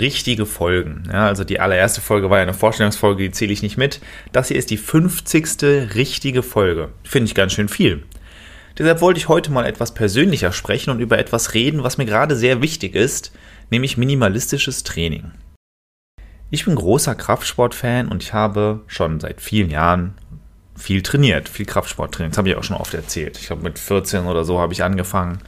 richtige Folgen. Ja, also die allererste Folge war ja eine Vorstellungsfolge, die zähle ich nicht mit. Das hier ist die 50. richtige Folge. Finde ich ganz schön viel. Deshalb wollte ich heute mal etwas persönlicher sprechen und über etwas reden, was mir gerade sehr wichtig ist, nämlich minimalistisches Training. Ich bin großer Kraftsportfan und ich habe schon seit vielen Jahren viel trainiert, viel Kraftsport trainiert. Das habe ich auch schon oft erzählt. Ich glaube, mit 14 oder so habe ich angefangen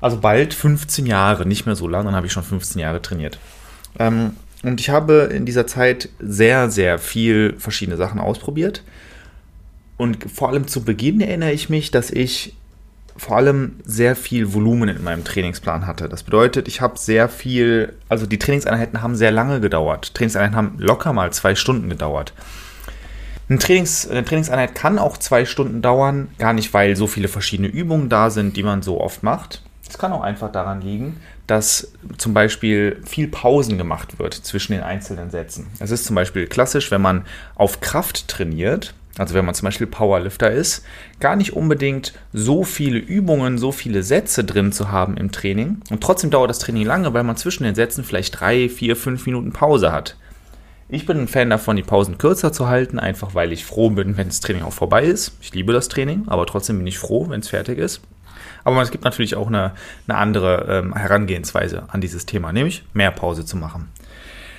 also bald 15 Jahre, nicht mehr so lange, dann habe ich schon 15 Jahre trainiert. Ähm, und ich habe in dieser Zeit sehr, sehr viel verschiedene Sachen ausprobiert. Und vor allem zu Beginn erinnere ich mich, dass ich vor allem sehr viel Volumen in meinem Trainingsplan hatte. Das bedeutet, ich habe sehr viel, also die Trainingseinheiten haben sehr lange gedauert. Trainingseinheiten haben locker mal zwei Stunden gedauert. Ein Trainings, eine Trainingseinheit kann auch zwei Stunden dauern, gar nicht, weil so viele verschiedene Übungen da sind, die man so oft macht, es kann auch einfach daran liegen, dass zum Beispiel viel Pausen gemacht wird zwischen den einzelnen Sätzen. Es ist zum Beispiel klassisch, wenn man auf Kraft trainiert, also wenn man zum Beispiel Powerlifter ist, gar nicht unbedingt so viele Übungen, so viele Sätze drin zu haben im Training. Und trotzdem dauert das Training lange, weil man zwischen den Sätzen vielleicht drei, vier, fünf Minuten Pause hat. Ich bin ein Fan davon, die Pausen kürzer zu halten, einfach weil ich froh bin, wenn das Training auch vorbei ist. Ich liebe das Training, aber trotzdem bin ich froh, wenn es fertig ist. Aber es gibt natürlich auch eine, eine andere ähm, Herangehensweise an dieses Thema, nämlich mehr Pause zu machen.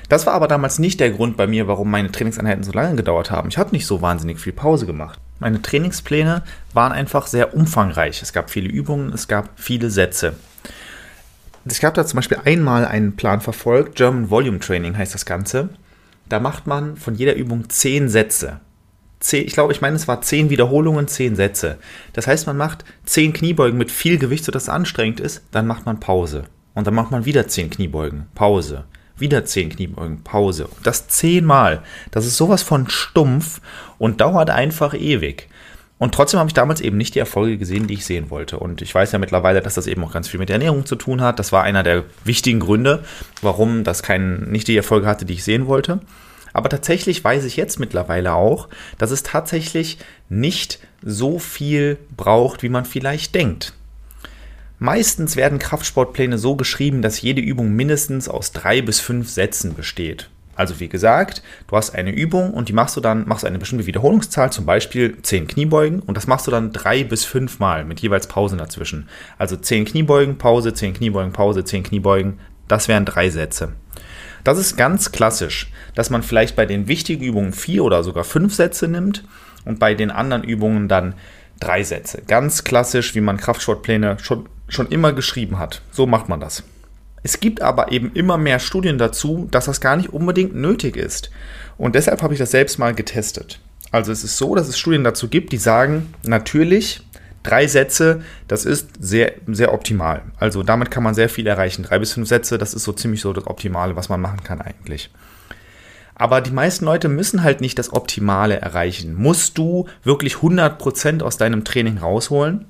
Das war aber damals nicht der Grund bei mir, warum meine Trainingseinheiten so lange gedauert haben. Ich habe nicht so wahnsinnig viel Pause gemacht. Meine Trainingspläne waren einfach sehr umfangreich. Es gab viele Übungen, es gab viele Sätze. Ich habe da zum Beispiel einmal einen Plan verfolgt, German Volume Training heißt das Ganze. Da macht man von jeder Übung zehn Sätze zehn, ich glaube, ich meine, es war zehn Wiederholungen, zehn Sätze. Das heißt, man macht zehn Kniebeugen mit viel Gewicht, sodass es anstrengend ist, dann macht man Pause. Und dann macht man wieder zehn Kniebeugen, Pause. Wieder zehn Kniebeugen, Pause. Und das zehnmal. Das ist sowas von stumpf und dauert einfach ewig. Und trotzdem habe ich damals eben nicht die Erfolge gesehen, die ich sehen wollte. Und ich weiß ja mittlerweile, dass das eben auch ganz viel mit Ernährung zu tun hat. Das war einer der wichtigen Gründe, warum das kein, nicht die Erfolge hatte, die ich sehen wollte. Aber tatsächlich weiß ich jetzt mittlerweile auch, dass es tatsächlich nicht so viel braucht, wie man vielleicht denkt. Meistens werden Kraftsportpläne so geschrieben, dass jede Übung mindestens aus drei bis fünf Sätzen besteht. Also wie gesagt, du hast eine Übung und die machst du dann, machst eine bestimmte Wiederholungszahl, zum Beispiel 10 Kniebeugen und das machst du dann drei bis fünf Mal mit jeweils Pausen dazwischen. Also 10 Kniebeugen, Pause, 10 Kniebeugen, Pause, 10 Kniebeugen, das wären drei Sätze. Das ist ganz klassisch, dass man vielleicht bei den wichtigen Übungen vier oder sogar fünf Sätze nimmt und bei den anderen Übungen dann drei Sätze. Ganz klassisch, wie man Kraftsportpläne schon, schon immer geschrieben hat. So macht man das. Es gibt aber eben immer mehr Studien dazu, dass das gar nicht unbedingt nötig ist. Und deshalb habe ich das selbst mal getestet. Also es ist so, dass es Studien dazu gibt, die sagen, natürlich Drei Sätze, das ist sehr, sehr optimal. Also damit kann man sehr viel erreichen. Drei bis fünf Sätze, das ist so ziemlich so das Optimale, was man machen kann eigentlich. Aber die meisten Leute müssen halt nicht das Optimale erreichen. Musst du wirklich 100% aus deinem Training rausholen?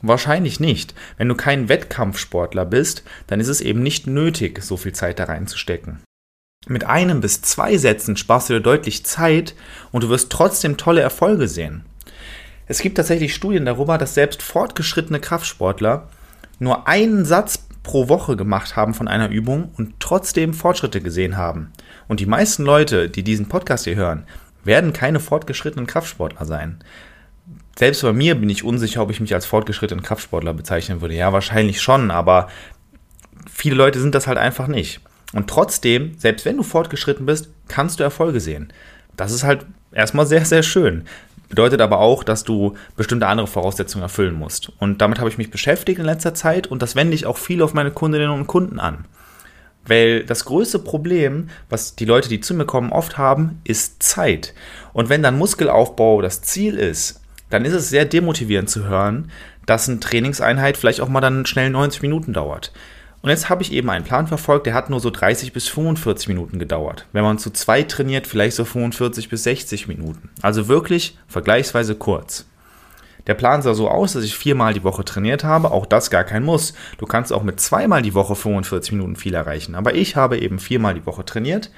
Wahrscheinlich nicht. Wenn du kein Wettkampfsportler bist, dann ist es eben nicht nötig, so viel Zeit da reinzustecken. Mit einem bis zwei Sätzen sparst du dir deutlich Zeit und du wirst trotzdem tolle Erfolge sehen. Es gibt tatsächlich Studien darüber, dass selbst fortgeschrittene Kraftsportler nur einen Satz pro Woche gemacht haben von einer Übung und trotzdem Fortschritte gesehen haben. Und die meisten Leute, die diesen Podcast hier hören, werden keine fortgeschrittenen Kraftsportler sein. Selbst bei mir bin ich unsicher, ob ich mich als fortgeschrittenen Kraftsportler bezeichnen würde. Ja, wahrscheinlich schon, aber viele Leute sind das halt einfach nicht. Und trotzdem, selbst wenn du fortgeschritten bist, kannst du Erfolge sehen. Das ist halt erstmal sehr, sehr schön. Bedeutet aber auch, dass du bestimmte andere Voraussetzungen erfüllen musst. Und damit habe ich mich beschäftigt in letzter Zeit und das wende ich auch viel auf meine Kundinnen und Kunden an. Weil das größte Problem, was die Leute, die zu mir kommen, oft haben, ist Zeit. Und wenn dann Muskelaufbau das Ziel ist, dann ist es sehr demotivierend zu hören, dass eine Trainingseinheit vielleicht auch mal dann schnell 90 Minuten dauert. Und jetzt habe ich eben einen Plan verfolgt, der hat nur so 30 bis 45 Minuten gedauert. Wenn man zu zweit trainiert, vielleicht so 45 bis 60 Minuten. Also wirklich vergleichsweise kurz. Der Plan sah so aus, dass ich viermal die Woche trainiert habe. Auch das gar kein Muss. Du kannst auch mit zweimal die Woche 45 Minuten viel erreichen. Aber ich habe eben viermal die Woche trainiert,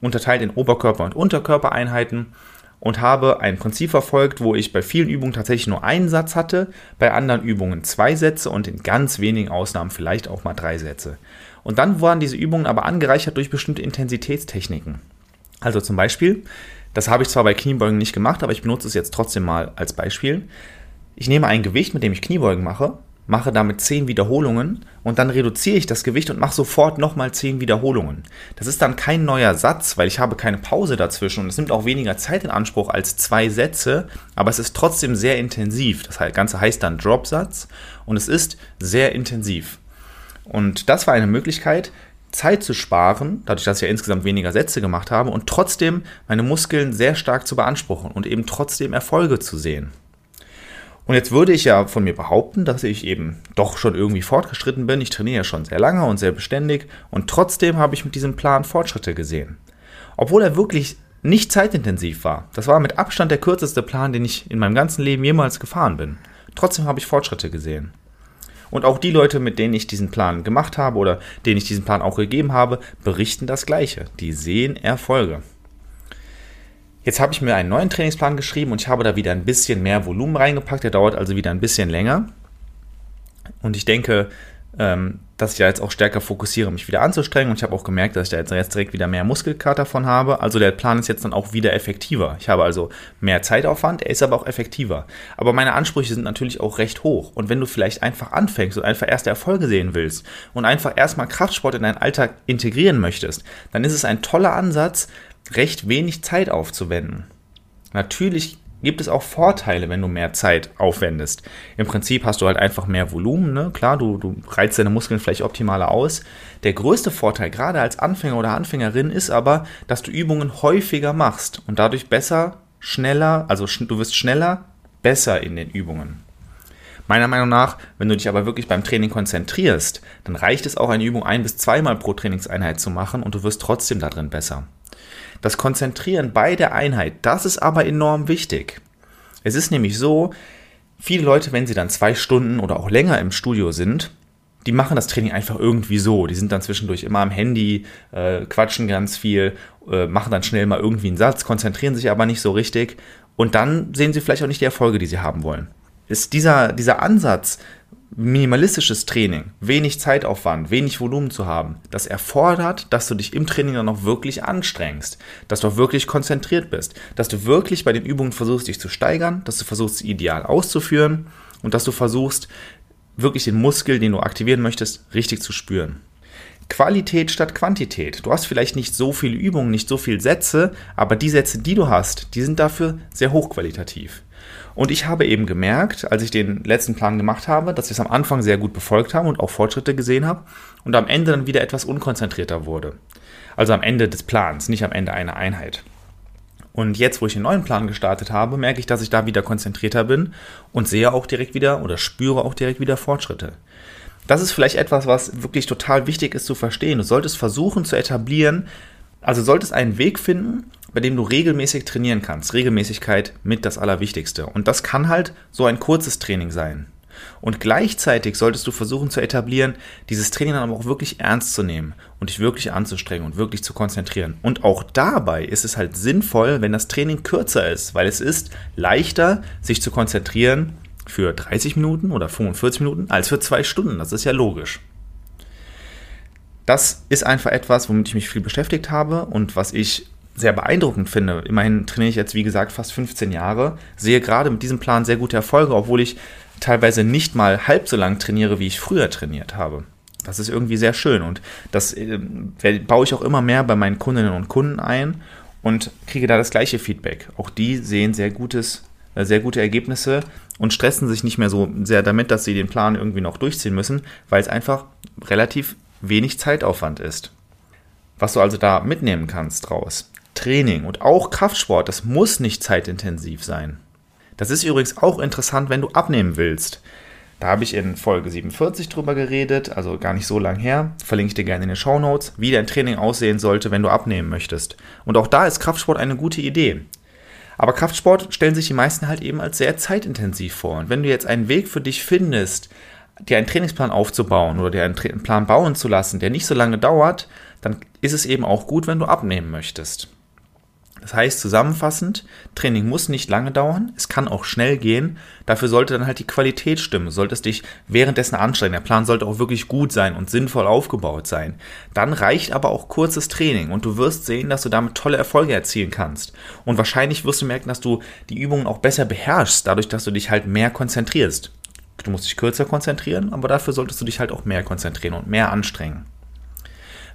unterteilt in Oberkörper- und Unterkörpereinheiten und habe ein Prinzip verfolgt, wo ich bei vielen Übungen tatsächlich nur einen Satz hatte, bei anderen Übungen zwei Sätze und in ganz wenigen Ausnahmen vielleicht auch mal drei Sätze. Und dann waren diese Übungen aber angereichert durch bestimmte Intensitätstechniken. Also zum Beispiel, das habe ich zwar bei Kniebeugen nicht gemacht, aber ich benutze es jetzt trotzdem mal als Beispiel. Ich nehme ein Gewicht, mit dem ich Kniebeugen mache, mache damit 10 Wiederholungen und dann reduziere ich das Gewicht und mache sofort nochmal 10 Wiederholungen. Das ist dann kein neuer Satz, weil ich habe keine Pause dazwischen und es nimmt auch weniger Zeit in Anspruch als zwei Sätze, aber es ist trotzdem sehr intensiv. Das Ganze heißt dann Dropsatz und es ist sehr intensiv. Und das war eine Möglichkeit, Zeit zu sparen, dadurch, dass ich ja insgesamt weniger Sätze gemacht habe und trotzdem meine Muskeln sehr stark zu beanspruchen und eben trotzdem Erfolge zu sehen. Und jetzt würde ich ja von mir behaupten, dass ich eben doch schon irgendwie fortgeschritten bin. Ich trainiere ja schon sehr lange und sehr beständig und trotzdem habe ich mit diesem Plan Fortschritte gesehen. Obwohl er wirklich nicht zeitintensiv war. Das war mit Abstand der kürzeste Plan, den ich in meinem ganzen Leben jemals gefahren bin. Trotzdem habe ich Fortschritte gesehen. Und auch die Leute, mit denen ich diesen Plan gemacht habe oder denen ich diesen Plan auch gegeben habe, berichten das Gleiche. Die sehen Erfolge. Jetzt habe ich mir einen neuen Trainingsplan geschrieben und ich habe da wieder ein bisschen mehr Volumen reingepackt. Der dauert also wieder ein bisschen länger. Und ich denke, ähm, dass ich da jetzt auch stärker fokussiere, mich wieder anzustrengen. Und ich habe auch gemerkt, dass ich da jetzt direkt wieder mehr Muskelkater davon habe. Also der Plan ist jetzt dann auch wieder effektiver. Ich habe also mehr Zeitaufwand, er ist aber auch effektiver. Aber meine Ansprüche sind natürlich auch recht hoch. Und wenn du vielleicht einfach anfängst und einfach erste Erfolge sehen willst und einfach erstmal Kraftsport in deinen Alltag integrieren möchtest, dann ist es ein toller Ansatz, recht wenig Zeit aufzuwenden. Natürlich gibt es auch Vorteile, wenn du mehr Zeit aufwendest. Im Prinzip hast du halt einfach mehr Volumen, ne? klar, du, du reizt deine Muskeln vielleicht optimaler aus. Der größte Vorteil, gerade als Anfänger oder Anfängerin, ist aber, dass du Übungen häufiger machst und dadurch besser, schneller, also du wirst schneller, besser in den Übungen. Meiner Meinung nach, wenn du dich aber wirklich beim Training konzentrierst, dann reicht es auch, eine Übung ein bis zweimal pro Trainingseinheit zu machen und du wirst trotzdem darin besser. Das Konzentrieren bei der Einheit, das ist aber enorm wichtig. Es ist nämlich so, viele Leute, wenn sie dann zwei Stunden oder auch länger im Studio sind, die machen das Training einfach irgendwie so. Die sind dann zwischendurch immer am Handy, äh, quatschen ganz viel, äh, machen dann schnell mal irgendwie einen Satz, konzentrieren sich aber nicht so richtig und dann sehen sie vielleicht auch nicht die Erfolge, die sie haben wollen. Ist dieser, dieser Ansatz, minimalistisches Training, wenig Zeitaufwand, wenig Volumen zu haben, das erfordert, dass du dich im Training dann auch wirklich anstrengst, dass du auch wirklich konzentriert bist, dass du wirklich bei den Übungen versuchst, dich zu steigern, dass du versuchst, sie ideal auszuführen und dass du versuchst, wirklich den Muskel, den du aktivieren möchtest, richtig zu spüren. Qualität statt Quantität. Du hast vielleicht nicht so viele Übungen, nicht so viele Sätze, aber die Sätze, die du hast, die sind dafür sehr hochqualitativ. Und ich habe eben gemerkt, als ich den letzten Plan gemacht habe, dass ich es am Anfang sehr gut befolgt habe und auch Fortschritte gesehen habe und am Ende dann wieder etwas unkonzentrierter wurde. Also am Ende des Plans, nicht am Ende einer Einheit. Und jetzt, wo ich den neuen Plan gestartet habe, merke ich, dass ich da wieder konzentrierter bin und sehe auch direkt wieder oder spüre auch direkt wieder Fortschritte. Das ist vielleicht etwas, was wirklich total wichtig ist zu verstehen. Du solltest versuchen zu etablieren, also solltest einen Weg finden, bei dem du regelmäßig trainieren kannst. Regelmäßigkeit mit das Allerwichtigste. Und das kann halt so ein kurzes Training sein. Und gleichzeitig solltest du versuchen zu etablieren, dieses Training dann aber auch wirklich ernst zu nehmen und dich wirklich anzustrengen und wirklich zu konzentrieren. Und auch dabei ist es halt sinnvoll, wenn das Training kürzer ist, weil es ist leichter, sich zu konzentrieren für 30 Minuten oder 45 Minuten als für zwei Stunden. Das ist ja logisch. Das ist einfach etwas, womit ich mich viel beschäftigt habe und was ich sehr beeindruckend finde. Immerhin trainiere ich jetzt, wie gesagt, fast 15 Jahre, sehe gerade mit diesem Plan sehr gute Erfolge, obwohl ich teilweise nicht mal halb so lang trainiere, wie ich früher trainiert habe. Das ist irgendwie sehr schön und das äh, baue ich auch immer mehr bei meinen Kundinnen und Kunden ein und kriege da das gleiche Feedback. Auch die sehen sehr gutes, äh, sehr gute Ergebnisse und stressen sich nicht mehr so sehr damit, dass sie den Plan irgendwie noch durchziehen müssen, weil es einfach relativ wenig Zeitaufwand ist. Was du also da mitnehmen kannst draus. Training und auch Kraftsport, das muss nicht zeitintensiv sein. Das ist übrigens auch interessant, wenn du abnehmen willst. Da habe ich in Folge 47 drüber geredet, also gar nicht so lang her. Verlinke ich dir gerne in den Show Notes, wie dein Training aussehen sollte, wenn du abnehmen möchtest. Und auch da ist Kraftsport eine gute Idee. Aber Kraftsport stellen sich die meisten halt eben als sehr zeitintensiv vor. Und wenn du jetzt einen Weg für dich findest, dir einen Trainingsplan aufzubauen oder dir einen Plan bauen zu lassen, der nicht so lange dauert, dann ist es eben auch gut, wenn du abnehmen möchtest. Das heißt zusammenfassend, Training muss nicht lange dauern, es kann auch schnell gehen, dafür sollte dann halt die Qualität stimmen, solltest dich währenddessen anstrengen, der Plan sollte auch wirklich gut sein und sinnvoll aufgebaut sein. Dann reicht aber auch kurzes Training und du wirst sehen, dass du damit tolle Erfolge erzielen kannst. Und wahrscheinlich wirst du merken, dass du die Übungen auch besser beherrschst, dadurch, dass du dich halt mehr konzentrierst. Du musst dich kürzer konzentrieren, aber dafür solltest du dich halt auch mehr konzentrieren und mehr anstrengen.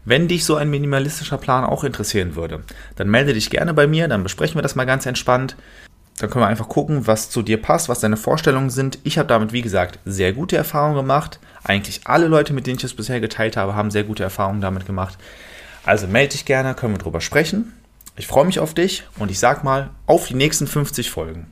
Wenn dich so ein minimalistischer Plan auch interessieren würde, dann melde dich gerne bei mir, dann besprechen wir das mal ganz entspannt. Dann können wir einfach gucken, was zu dir passt, was deine Vorstellungen sind. Ich habe damit, wie gesagt, sehr gute Erfahrungen gemacht. Eigentlich alle Leute, mit denen ich es bisher geteilt habe, haben sehr gute Erfahrungen damit gemacht. Also melde dich gerne, können wir drüber sprechen. Ich freue mich auf dich und ich sag mal, auf die nächsten 50 Folgen.